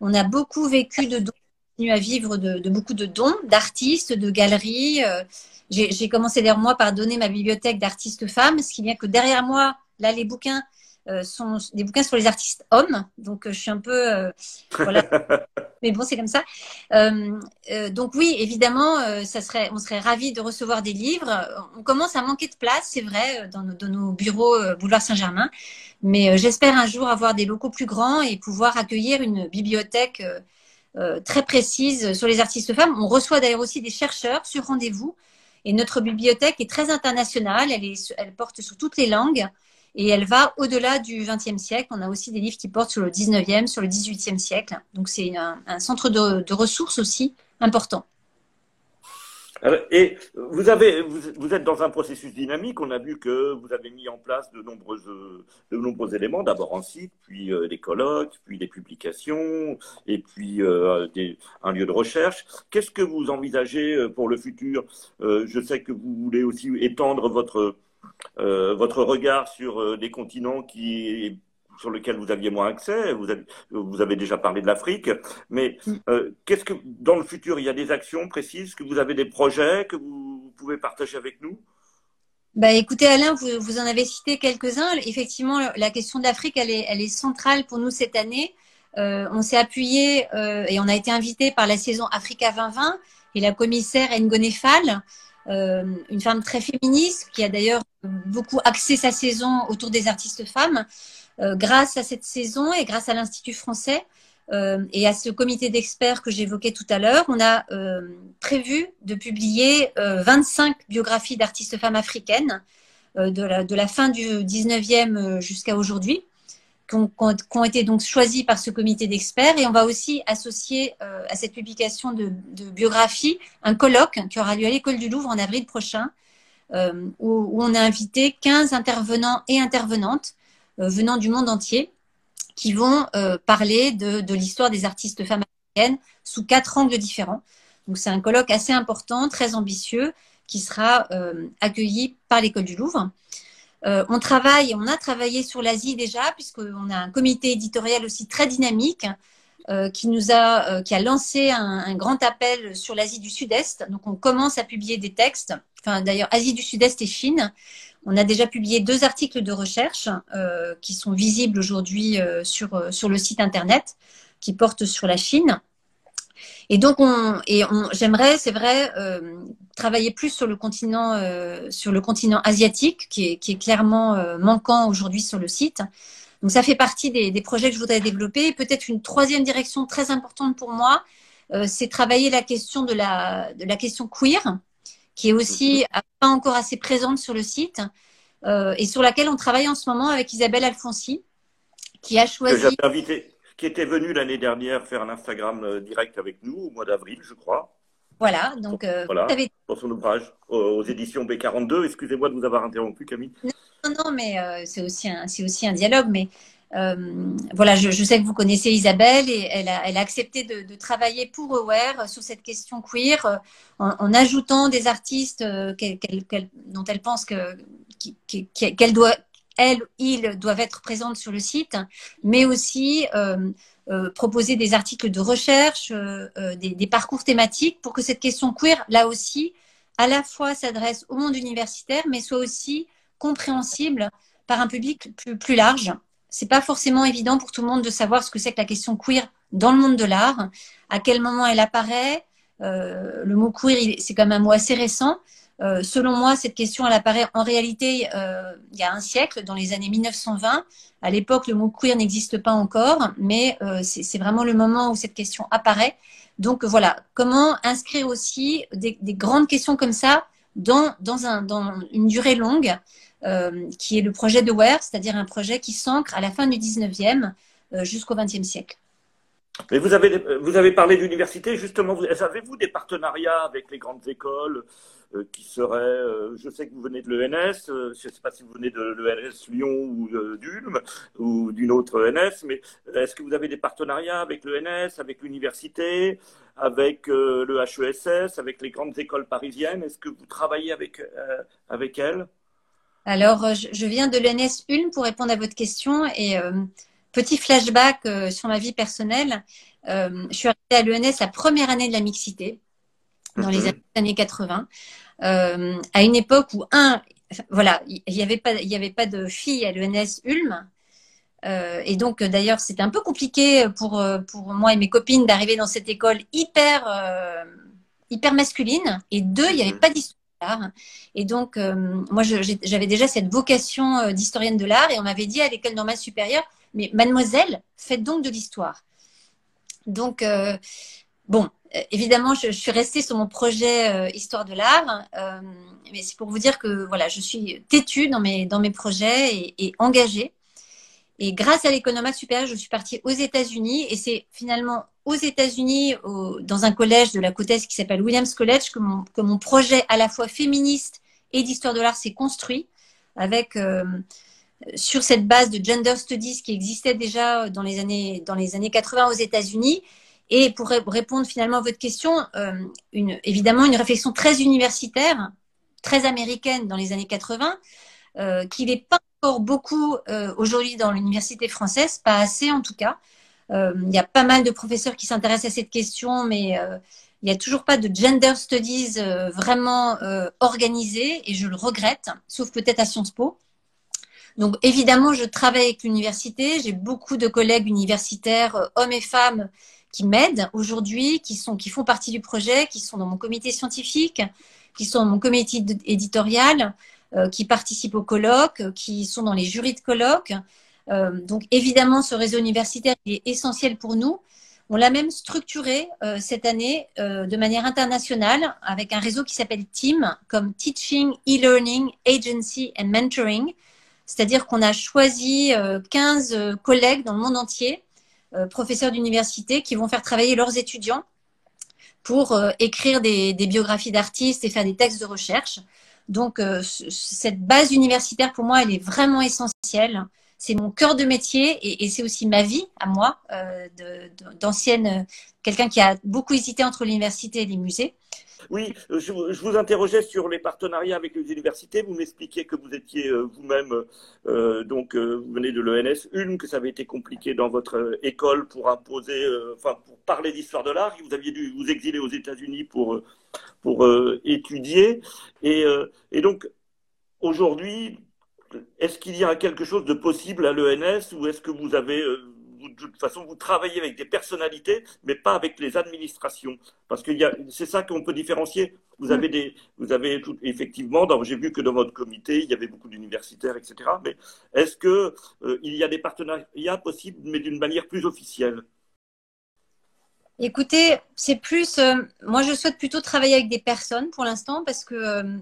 On a beaucoup vécu de dons à vivre de, beaucoup de dons d'artistes, de galeries. Euh, j'ai commencé derrière moi par donner ma bibliothèque d'artistes femmes, ce qui vient que derrière moi, là, les bouquins euh, sont des bouquins sur les artistes hommes. Donc, euh, je suis un peu. voilà. Mais bon, c'est comme ça. donc, oui, évidemment, ça serait, on serait ravis de recevoir des livres. On commence à manquer de place, c'est vrai, dans nos, dans nos bureaux boulevard Saint-Germain. Mais j'espère un jour avoir des locaux plus grands et pouvoir accueillir une bibliothèque euh, très précise sur les artistes femmes. On reçoit d'ailleurs aussi des chercheurs sur rendez-vous. Et notre bibliothèque est très internationale. Elle, est, elle porte sur toutes les langues et elle va au-delà du XXe siècle. On a aussi des livres qui portent sur le XIXe, sur le XVIIIe siècle. Donc c'est un, centre de, ressources aussi important. Et vous, êtes dans un processus dynamique. On a vu que vous avez mis en place de, nombreux éléments. D'abord un site, puis euh, des colloques, puis des publications, et puis euh, un lieu de recherche. Qu'est-ce que vous envisagez euh, pour le futur? Je sais que vous voulez aussi étendre votre, votre regard sur des continents qui sur lequel vous aviez moins accès. Vous avez, vous avez déjà parlé de l'Afrique, mais mm. euh, qu'est-ce que dans le futur il y a des actions précises, que vous avez des projets que vous pouvez partager avec nous? Bah, écoutez Alain, vous, vous en avez cité quelques-uns. Effectivement, la question de l'Afrique, elle est, elle est centrale pour nous cette année. Euh, on s'est appuyé euh, et on a été invité par la saison Africa 2020 et la commissaire Ngone Fall, euh, une femme très féministe qui a d'ailleurs beaucoup axé sa saison autour des artistes femmes. Euh, grâce à cette saison et grâce à l'Institut français euh, et à ce comité d'experts que j'évoquais tout à l'heure, on a euh, prévu de publier 25 biographies d'artistes femmes africaines de la, de, la, fin du 19e jusqu'à aujourd'hui, qui ont, été donc choisies par ce comité d'experts. Et on va aussi associer à cette publication de, de biographies un colloque qui aura lieu à l'École du Louvre en avril prochain, où, où, on a invité 15 intervenants et intervenantes euh, venant du monde entier qui vont euh, parler de, l'histoire des artistes femmes africaines sous quatre angles différents. Donc c'est un colloque assez important, très ambitieux, qui sera euh, accueilli par l'école du Louvre. Euh, on travaille, on a travaillé sur l'Asie déjà, puisqu'on a un comité éditorial aussi très dynamique euh, qui nous a, qui a lancé un, un grand appel sur l'Asie du Sud-Est. Donc on commence à publier des textes, enfin d'ailleurs Asie du Sud-Est et Chine, on a déjà publié deux articles de recherche euh, qui sont visibles aujourd'hui euh, sur, euh, sur le site internet, qui portent sur la Chine. Et donc, on, et on, j'aimerais, c'est vrai, travailler plus sur le continent, sur le continent asiatique, qui est, qui est clairement manquant aujourd'hui sur le site. Donc, ça fait partie des, des projets que je voudrais développer. peut-être une troisième direction très importante pour moi, c'est travailler la question de la, de la question queer, qui est aussi mhm. pas encore assez présente sur le site euh, et sur laquelle on travaille en ce moment avec Isabelle Alfonsi, qui a choisi. Que invité, qui était venue l'année dernière faire un Instagram euh, direct avec nous au mois d'avril, je crois. Voilà, donc euh, voilà, pour son ouvrage aux, éditions B42. Excusez-moi de vous avoir interrompu, Camille. Non, non, mais c'est aussi un, c'est aussi un dialogue, mais euh, voilà, je, je, sais que vous connaissez Isabelle et elle a, elle a accepté de, de, travailler pour Aware sur cette question queer euh, en, en ajoutant des artistes euh, dont elle pense que qu'elle doit elles, ils doivent être présentes sur le site, mais aussi proposer des articles de recherche, des, des, parcours thématiques pour que cette question queer, là aussi, à la fois s'adresse au monde universitaire, mais soit aussi compréhensible par un public plus, large. C'est pas forcément évident pour tout le monde de savoir ce que c'est que la question queer dans le monde de l'art, à quel moment elle apparaît. Euh, le mot queer, c'est quand même un mot assez récent. Euh, selon moi, cette question, elle apparaît en réalité euh, il y a un siècle, dans les années 1920. À l'époque, le mot queer n'existe pas encore, mais euh, c'est vraiment le moment où cette question apparaît. Donc voilà, comment inscrire aussi des, des grandes questions comme ça dans, dans, un, dans une durée longue, qui est le projet de Ware, c'est-à-dire un projet qui s'ancre à la fin du 19e euh, jusqu'au 20e siècle. Mais vous avez, vous avez parlé d'université, justement, avez-vous des partenariats avec les grandes écoles? Qui seraient, euh, je sais que vous venez de l'ENS, euh, je ne sais pas si vous venez de l'ENS Lyon ou d'Ulm ou d'une autre ENS, mais est-ce que vous avez des partenariats avec l'ENS, avec l'université, avec le HESS, avec les grandes écoles parisiennes? Est-ce que vous travaillez avec, avec elles? Alors, je viens de l'ENS Ulm pour répondre à votre question et Petit flashback euh, sur ma vie personnelle. Euh, je suis arrivée à l'ENS la première année de la mixité, dans les mhm. années 80, euh, à une époque où, un, voilà, il n'y avait, pas, y avait pas de filles à l'ENS Ulm. et donc, d'ailleurs, c'était un peu compliqué pour, pour moi et mes copines d'arriver dans cette école hyper, hyper masculine. Et deux, il n'y avait mhm. pas d'histoire. Et donc, moi, j'avais déjà cette vocation d'historienne de l'art et on m'avait dit à l'école normale supérieure, mais mademoiselle, faites donc de l'histoire. Donc, euh, bon, euh, évidemment, je, suis restée sur mon projet euh, Histoire de l'art, mais c'est pour vous dire que voilà, je suis têtue dans mes, dans mes projets et, engagée. Et grâce à l'économie supérieure, je suis partie aux États-Unis et c'est finalement aux États-Unis, dans un collège de la côte Est qui s'appelle Williams College, que mon, que mon projet à la fois féministe et d'histoire de l'art s'est construit avec sur cette base de gender studies qui existait déjà dans les années, dans les années 80 aux États-Unis. Et pour répondre finalement à votre question, euh, évidemment une réflexion très universitaire, très américaine dans les années 80, euh, qui n'est pas encore beaucoup euh, aujourd'hui dans l'université française, pas assez en tout cas. Il y a pas mal de professeurs qui s'intéressent à cette question, mais il n'y a toujours pas de gender studies vraiment organisé, et je le regrette, sauf peut-être à Sciences Po. Donc évidemment, je travaille avec l'université. J'ai beaucoup de collègues universitaires, hommes et femmes, qui m'aident aujourd'hui, qui qui font partie du projet, qui sont dans mon comité scientifique, qui sont dans mon comité éditorial, euh, qui participent aux colloques, qui sont dans les jurys de colloques. Euh, donc évidemment, ce réseau universitaire est essentiel pour nous. On l'a même structuré cette année de manière internationale avec un réseau qui s'appelle TEAM, comme Teaching, E-Learning, Agency and Mentoring, c'est-à-dire qu'on a choisi 15 euh, euh, collègues dans le monde entier, euh, professeurs d'université, qui vont faire travailler leurs étudiants pour écrire des, biographies d'artistes et faire des textes de recherche. Donc, cette base universitaire, pour moi, elle est vraiment essentielle. C'est mon cœur de métier et, c'est aussi ma vie à moi, d'ancienne, quelqu'un qui a beaucoup hésité entre l'université et les musées. Oui, je, vous interrogeais sur les partenariats avec les universités. Vous m'expliquiez que vous étiez euh, vous-même, euh, donc euh, vous venez de l'ENS, une, que ça avait été compliqué dans votre école pour imposer, enfin pour parler d'histoire de l'art. Vous aviez dû vous exiler aux États-Unis pour pour étudier. Et donc aujourd'hui, est-ce qu'il y a quelque chose de possible à l'ENS ou est-ce que vous avez de toute façon, vous travaillez avec des personnalités, mais pas avec les administrations. Parce que c'est ça qu'on peut différencier. Vous avez des, vous avez tout, effectivement, j'ai vu que dans votre comité, il y avait beaucoup d'universitaires, etc. Mais est-ce que euh, il y a des partenariats possibles, mais d'une manière plus officielle? Écoutez, c'est plus, euh, moi je souhaite plutôt travailler avec des personnes pour l'instant parce que euh,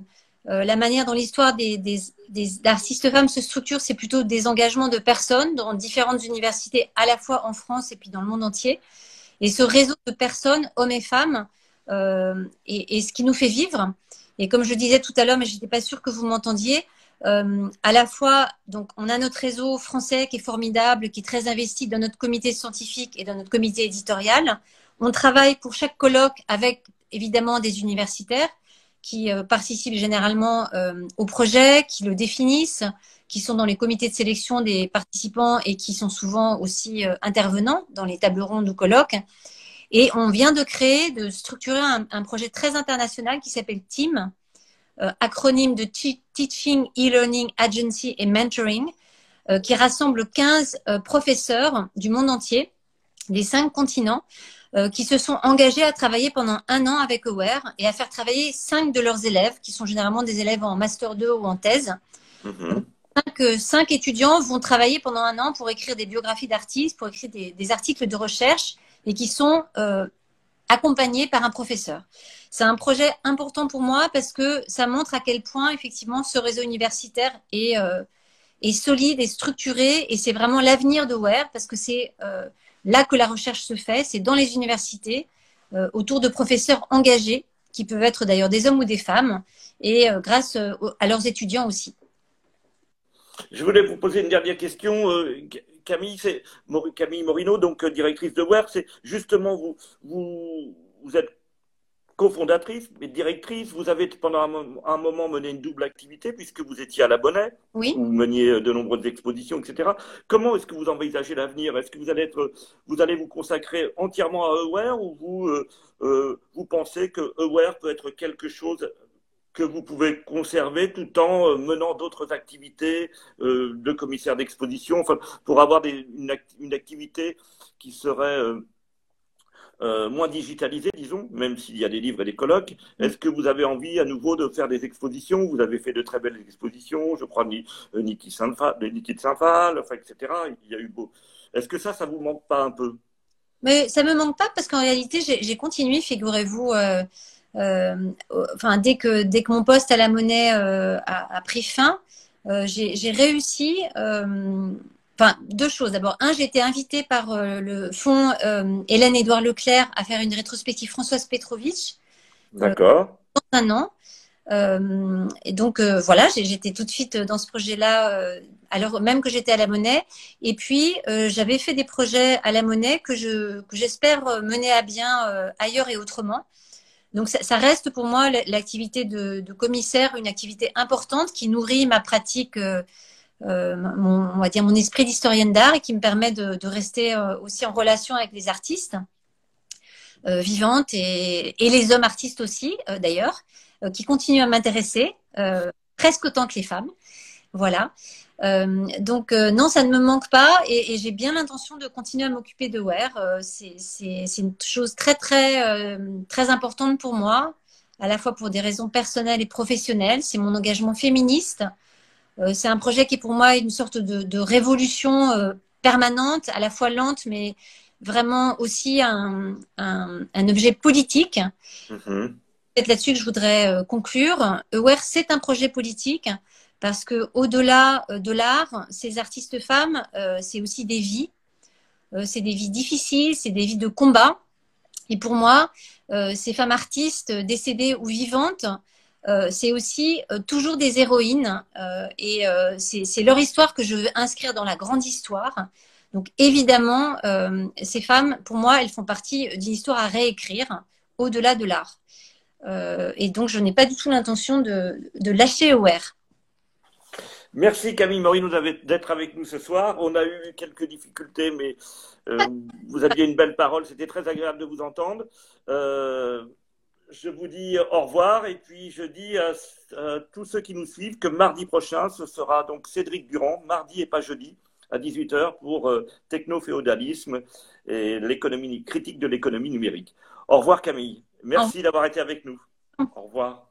euh, la manière dont l'histoire des, des, artistes femmes se structure, c'est plutôt des engagements de personnes dans différentes universités, à la fois en France et puis dans le monde entier. Et ce réseau de personnes, hommes et femmes, euh, est, ce qui nous fait vivre. Et comme je disais tout à l'heure, mais je n'étais pas sûre que vous m'entendiez, euh, à la fois, donc, on a notre réseau français qui est formidable, qui est très investi dans notre comité scientifique et dans notre comité éditorial. On travaille pour chaque colloque avec évidemment des universitaires qui participent généralement au projet, qui le définissent, qui sont dans les comités de sélection des participants et qui sont souvent aussi intervenants dans les tables rondes ou colloques. Et on vient de créer, de structurer un, projet très international qui s'appelle TEAM, euh, acronyme de Teaching, E-Learning, Agency et Mentoring, euh, qui rassemble 15 euh, professeurs du monde entier, des cinq continents, qui se sont engagés à travailler pendant un an avec Aware et à faire travailler cinq de leurs élèves, qui sont généralement des élèves en Master 2 ou en thèse. Mm-hmm. cinq, étudiants vont travailler pendant un an pour écrire des biographies d'artistes, pour écrire des, articles de recherche et qui sont accompagnés par un professeur. C'est un projet important pour moi parce que ça montre à quel point effectivement ce réseau universitaire est, euh, est solide et structuré et c'est vraiment l'avenir de WARE parce que c'est euh, là que la recherche se fait, c'est dans les universités euh, autour de professeurs engagés qui peuvent être d'ailleurs des hommes ou des femmes et grâce à leurs étudiants aussi. Je voulais vous poser une dernière question. Camille, Camille Morino, donc euh, directrice de WARE, c'est justement vous, vous, vous êtes cofondatrice et directrice. Vous avez pendant un, moment mené une double activité puisque vous étiez à la Bonnet, oui. vous meniez euh, de nombreuses expositions, etc. Comment est-ce que vous envisagez l'avenir? Est-ce que vous allez être, vous allez vous consacrer entièrement à Aware ou vous, euh, vous pensez que Aware peut être quelque chose que vous pouvez conserver tout en euh, menant d'autres activités euh, de commissaire d'exposition, enfin, pour avoir une, activité qui serait euh, moins digitalisée, disons, même s'il y a des livres et des colloques. Est-ce que vous avez envie à nouveau de faire des expositions? Vous avez fait de très belles expositions, je crois, Niki de Saint-Phal, etc. Il y a eu beau. Est-ce que ça, ça vous manque pas un peu? Mais ça me manque pas parce qu'en réalité, j'ai continué, figurez-vous. Euh, enfin dès que dès que mon poste à la monnaie euh, a, pris fin, euh, j'ai réussi. Enfin, deux choses. D'abord, un, j'ai été invitée par le fonds Hélène Édouard Leclerc à faire une rétrospective Françoise Petrovitch. D'accord. un an. et donc voilà, j'étais tout de suite dans ce projet-là, alors même que j'étais à la Monnaie. Et puis j'avais fait des projets à la Monnaie que je que j'espère mener à bien ailleurs et autrement. Donc ça, reste pour moi l'activité de, commissaire une activité importante qui nourrit ma pratique, euh, euh, mon, on va dire mon esprit d'historienne d'art et qui me permet de, rester euh, aussi en relation avec les artistes vivantes et, les hommes artistes aussi d'ailleurs, qui continuent à m'intéresser presque autant que les femmes. Voilà. Euh, donc euh, non, ça ne me manque pas et, j'ai bien l'intention de continuer à m'occuper de wear. Euh, c'est une chose très très très importante pour moi, à la fois pour des raisons personnelles et professionnelles. C'est mon engagement féministe. C'est un projet qui est pour moi une sorte de, révolution permanente, à la fois lente mais vraiment aussi un, objet politique. Mm-hmm. C'est là-dessus que je voudrais conclure. Aware, c'est un projet politique parce que au-delà euh, de l'art, ces artistes femmes, euh, c'est aussi des vies. Euh, c'est des vies difficiles, c'est des vies de combat. Et pour moi, ces femmes artistes décédées ou vivantes, c'est aussi toujours des héroïnes. et c'est leur histoire que je veux inscrire dans la grande histoire. Donc évidemment, ces femmes, pour moi, elles font partie d'une histoire à réécrire au-delà de l'art. et donc, je n'ai pas du tout l'intention de, de lâcher Aware. Merci Camille Morino d'être avec nous ce soir. On a eu quelques difficultés, mais euh, vous aviez une belle parole. C'était très agréable de vous entendre. Euh, je vous dis au revoir et puis je dis à, tous ceux qui nous suivent que mardi prochain, ce sera donc Cédric Durand, mardi et pas jeudi, à 18h pour euh, techno-féodalisme et l'économie critique de l'économie numérique. Au revoir Camille. Merci d'avoir été avec nous. Au revoir.